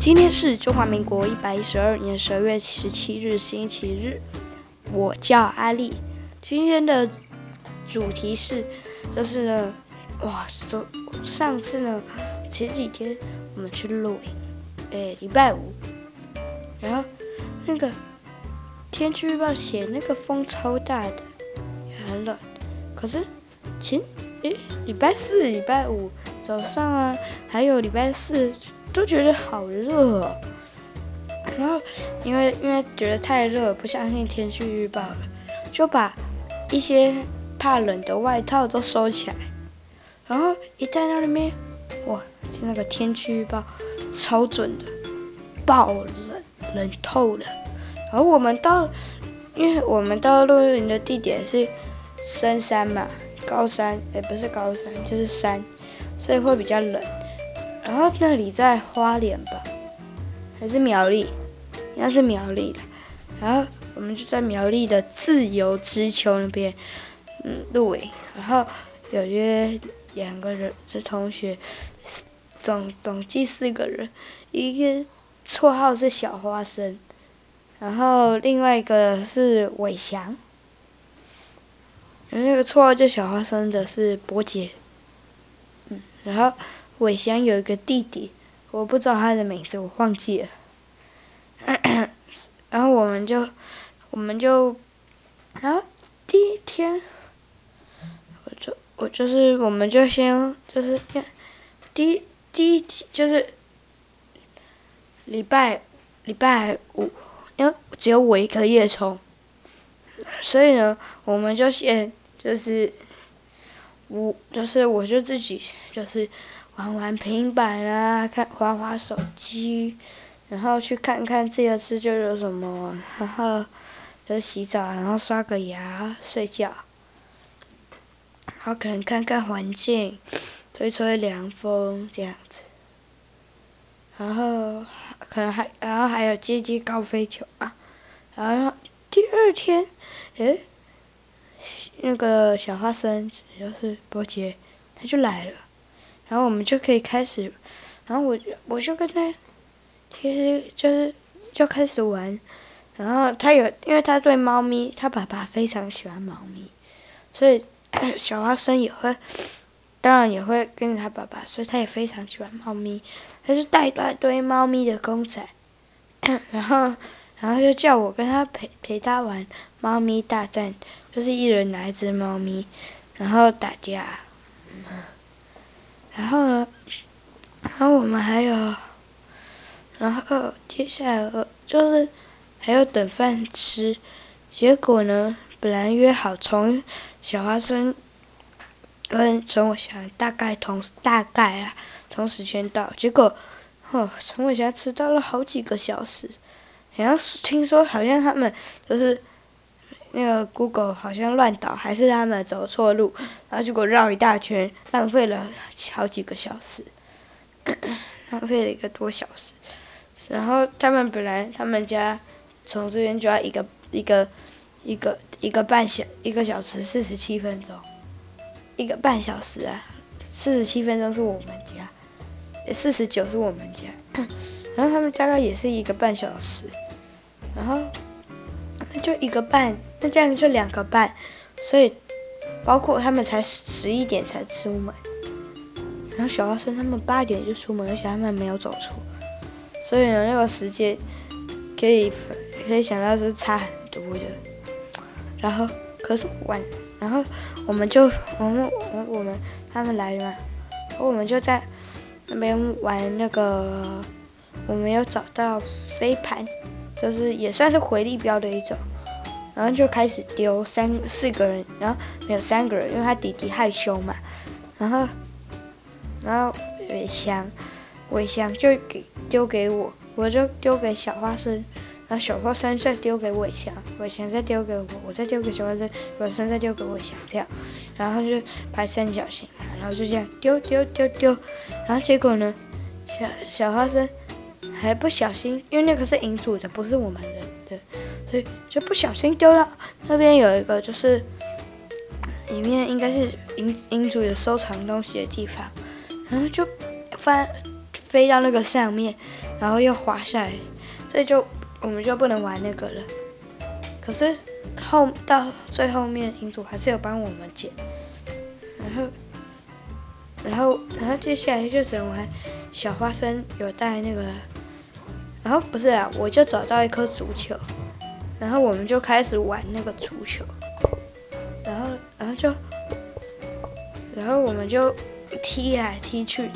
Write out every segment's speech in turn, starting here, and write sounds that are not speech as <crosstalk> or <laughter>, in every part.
今天是中华民国一百一十二年十二月十七日，星期日。我叫阿丽。今天的主题是，就是呢，哇，上上次呢，前几天我们去露营，诶，礼拜五，然后那个天气预报写那个风超大的，也很冷。可是前诶，礼拜四、礼拜五早上啊，还有礼拜四。都觉得好热哦，然后因为因为觉得太热，不相信天气预报了，就把一些怕冷的外套都收起来，然后一在那里面，哇，那个天气预报超准的，爆冷，冷透了。然后我们到，因为我们到露营的地点是深山嘛，高山，哎，不是高山，就是山，所以会比较冷。然后那里在花莲吧，还是苗栗？应该是苗栗的。然后我们就在苗栗的自由之丘那边，嗯，露营。然后有约两个人，是同学，总总计四个人。一个绰号是小花生，然后另外一个是伟翔。然后那个绰号叫小花生的是伯杰，嗯，然后。伟翔有一个弟弟，我不知道他的名字，我忘记了。<coughs> 然后我们就，我们就，然后第一天，我就我就是，我们就先就是，第第一就是礼拜礼拜五，因为只有我一个夜冲，所以呢，我们就先就是，我就是我就自己就是。玩玩平板啊，看滑滑手机，然后去看看这个世界有什么，然后就洗澡，然后刷个牙，睡觉。然后可能看看环境，吹吹凉风这样子。然后可能还，然后还有接接高飞球啊。然后第二天，诶，那个小花生就是波杰，他就来了。然后我们就可以开始，然后我就我就跟他，其实就是就开始玩，然后他有，因为他对猫咪，他爸爸非常喜欢猫咪，所以 <coughs> 小花生也会，当然也会跟着他爸爸，所以他也非常喜欢猫咪，他就带一大堆猫咪的公仔，<coughs> 然后然后就叫我跟他陪陪他玩猫咪大战，就是一人拿一只猫咪，然后打架。然后呢，然后我们还有，然后接下来就是还要等饭吃，结果呢，本来约好从小花生跟陈伟霞大概同大概啊同时间到，结果哦陈伟霞迟到了好几个小时，然后听说好像他们就是。那个 Google 好像乱导，还是他们走错路，然后结果绕一大圈，浪费了好几个小时，<clears throat> 浪费了一个多小时。然后他们本来他们家从这边就要一个一个一个一个半小一个小时四十七分钟，一个半小时啊，四十七分钟是我们家，四十九是我们家，<coughs> 然后他们大概也是一个半小时，然后就一个半。那这样就两个半，所以包括他们才十一点才出门，然后小花生他们八点就出门，而且他们没有走错，所以呢，那个时间可以可以想到是差很多的。然后可是晚，然后我们就我们我们我们他们来了嘛，我们就在那边玩那个，我们有找到飞盘，就是也算是回力镖的一种。然后就开始丢三四个人，然后没有三个人，因为他弟弟害羞嘛。然后，然后伟翔，伟翔就给丢给我，我就丢给小花生，然后小花生再丢给伟翔，伟翔再丢给我，我再丢给小花生，小花生再丢给伟翔，这样，然后就排三角形，然后就这样丢丢丢丢，然后结果呢，小小花生还不小心，因为那个是银主的，不是我们的。所以就不小心丢到那边有一个，就是里面应该是营营主的收藏东西的地方，然后就翻飞到那个上面，然后又滑下来，所以就我们就不能玩那个了。可是后到最后面，营主还是有帮我们捡，然后，然后，然后接下来就只能玩小花生有带那个，然后不是啊，我就找到一颗足球，然后我们就开始玩那个足球，然后，然后就，然后我们就踢来踢去的，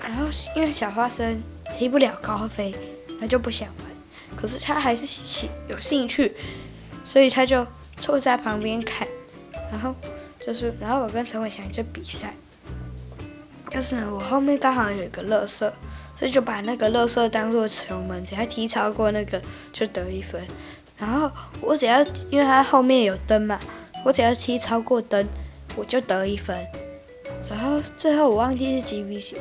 然后因为小花生踢不了高飞，他就不想玩。可是他还是喜有兴趣，所以他就凑在旁边看，然后就是，然后我跟陈伟翔就比赛。但是呢，我后面刚好有一个乐色，所以就把那个乐色当做球门，只要踢超过那个就得一分。然后我只要，因为他后面有灯嘛，我只要踢超过灯，我就得一分。然后最后我忘记是几比几，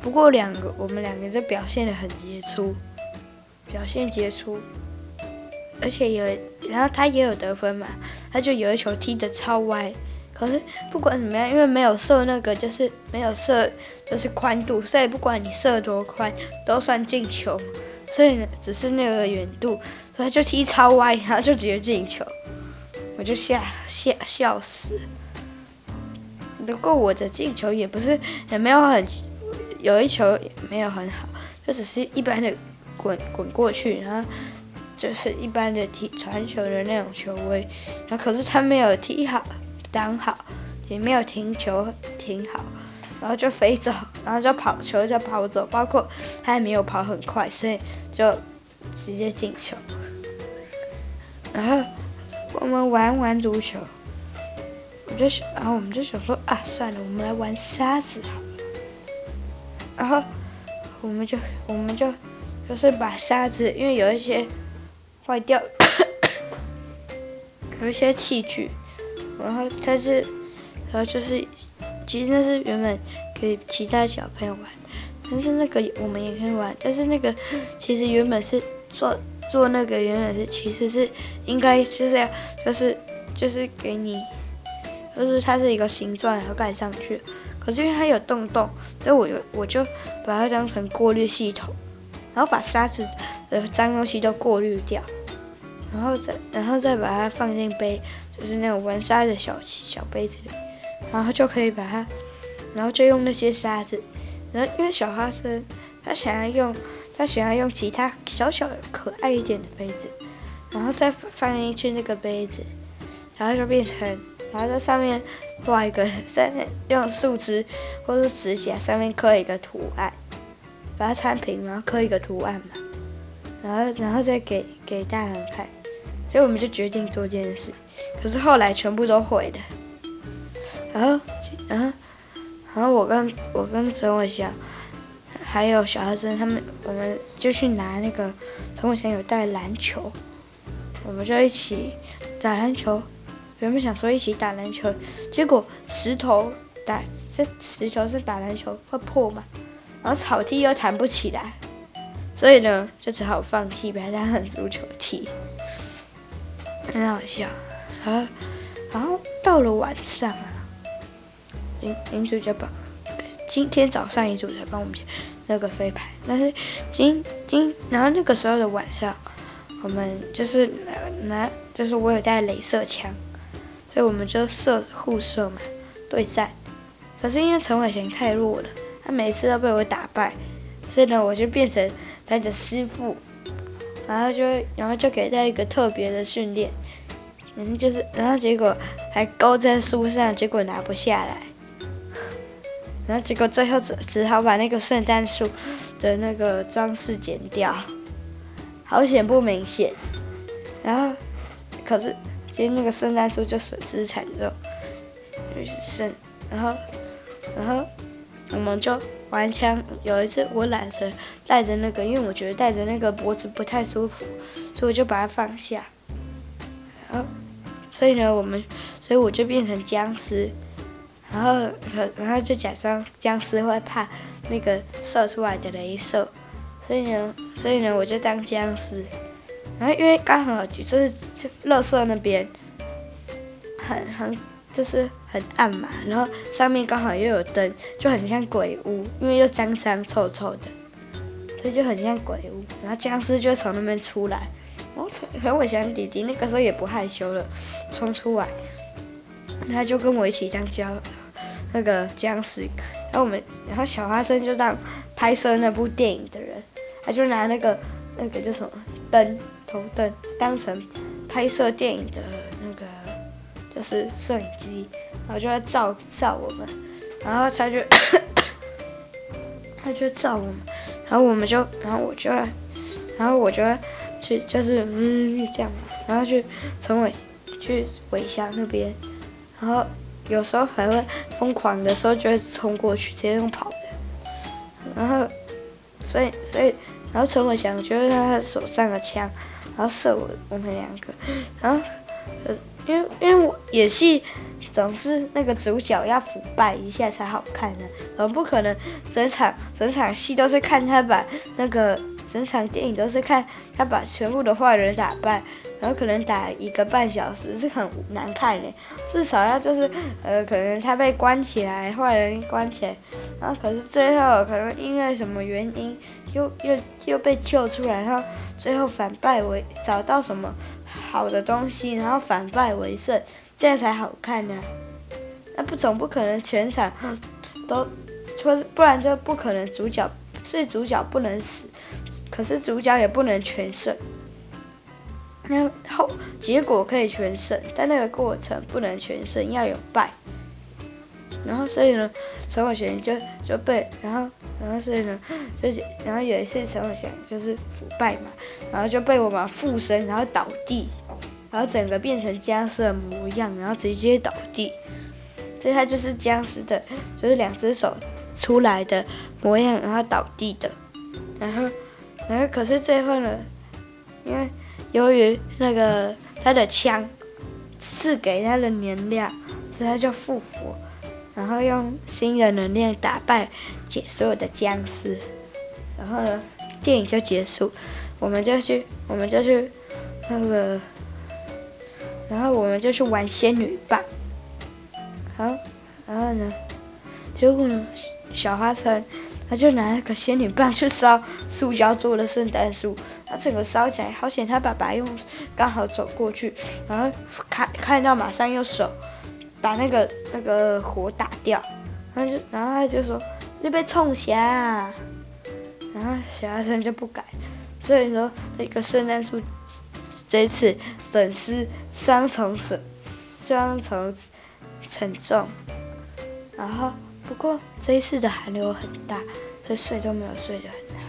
不过两个我们两个就表现得很杰出。表现杰出，而且有，然后他也有得分嘛，他就有一球踢得超歪，可是不管怎么样，因为没有设那个，就是没有设就是宽度，所以不管你射多宽都算进球，所以呢，只是那个远度，所以就踢超歪，然后就直接进球，我就吓吓笑死。不过我的进球也不是也没有很，有一球也没有很好，就只是一般的。滚滚过去，然后就是一般的踢传球的那种球位，然后可是他没有踢好，挡好，也没有停球停好，然后就飞走，然后就跑球就跑走，包括他也没有跑很快，所以就直接进球。然后我们玩完足球，我就想，然后我们就想说啊，算了，我们来玩沙子好了。然后我们就我们就。就是把沙子，因为有一些坏掉，<coughs> 有一些器具，然后它是，然后就是，其实那是原本给其他小朋友玩，但是那个我们也可以玩，但是那个其实原本是做做那个原本是其实是应该是这样，就是就是给你，就是它是一个形状然后盖上去，可是因为它有洞洞，所以我就我就把它当成过滤系统。然后把沙子的脏东西都过滤掉，然后再然后再把它放进杯，就是那种玩沙的小小杯子里，然后就可以把它，然后就用那些沙子，然后因为小花生他想要用他想要用其他小小可爱一点的杯子，然后再放进去那个杯子，然后就变成，然后在上面画一个，在用树枝或者指甲上面刻一个图案。把它摊平，然后刻一个图案嘛，然后然后再给给大人看，所以我们就决定做这件事。可是后来全部都毁了，然后然后然后我跟我跟陈伟翔还有小学生他们，我们就去拿那个陈伟翔有带篮球，我们就一起打篮球。原本想说一起打篮球，结果石头打这石头是打篮球会破吗？然后草踢又弹不起来，所以呢，就只好放弃，把它当成足球踢，很好笑。然后，然后到了晚上啊，领领主就把今天早上领主才帮我们捡那个飞盘，但是今今然后那个时候的晚上，我们就是拿就是我有带镭射枪，所以我们就射互射嘛，对战。可是因为陈伟贤太弱了。他每次都被我打败，所以呢，我就变成他的师傅，然后就然后就给他一个特别的训练，嗯，就是然后结果还勾在树上，结果拿不下来，然后结果最后只只好把那个圣诞树的那个装饰剪掉，好险不明显，然后可是今天那个圣诞树就损失惨重，于是，然后然后。我们就玩枪，有一次我懒得带着那个，因为我觉得带着那个脖子不太舒服，所以我就把它放下。然后，所以呢，我们，所以我就变成僵尸，然后，然后就假装僵尸会怕那个射出来的镭射，所以呢，所以呢，我就当僵尸。然后因为刚好就是乐色那边很很就是很暗嘛，然后上面刚好又有灯，就很像鬼屋，因为又脏脏臭臭的，所以就很像鬼屋。然后僵尸就从那边出来，我很我想弟弟那个时候也不害羞了，冲出来，他就跟我一起当僵那个僵尸。然后我们，然后小花生就当拍摄那部电影的人，他就拿那个那个叫什么灯头灯当成拍摄电影的那个就是摄影机。然后就在照照我们，然后他就 <coughs> 他就照我们，然后我们就，然后我就，然后我就去，就是嗯这样，然后去从尾去尾箱那边，然后有时候还会疯狂的时候就会冲过去，直接用跑的，然后所以所以然后陈伟祥就是他手上的枪，然后射我我们两个，然后呃因为因为我演戏。总是那个主角要腐败一下才好看呢，我们不可能整场整场戏都是看他把那个整场电影都是看他把全部的坏人打败，然后可能打一个半小时，是很难看的。至少要就是呃，可能他被关起来，坏人关起来，然后可是最后可能因为什么原因又又又被救出来，然后最后反败为找到什么好的东西，然后反败为胜。这样才好看呢，那不总不可能全场都，说不然就不可能主角，所以主角不能死，可是主角也不能全胜，那后结果可以全胜，但那个过程不能全胜，要有败。然后所以呢，陈伟贤就就被，然后然后所以呢，<gasps> 就是然后有一次陈伟贤就是腐败嘛，然后就被我们附身，然后倒地。然后整个变成僵尸的模样，然后直接倒地，所以他就是僵尸的，就是两只手出来的模样，然后倒地的。然后，然后可是最后呢，因为由于那个他的枪赐给他的能量，所以他就复活，然后用新的能量打败解所有的僵尸。然后呢，电影就结束，我们就去，我们就去那个。然后我们就去玩仙女棒，好，然后呢，结果呢，小花生他就拿那个仙女棒去烧塑胶做的圣诞树，他整个烧起来，好险他爸爸用刚好走过去，然后看看到马上用手把那个那个火打掉，然后就然后他就说你被冲瞎，然后小阿生就不改，所以说那个圣诞树。这次损失双重损，双重沉重。然后不过这一次的寒流很大，所以睡都没有睡得很好。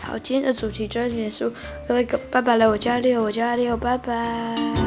好，今天的主题就结束，各位拜拜来我家六，我家六，拜拜。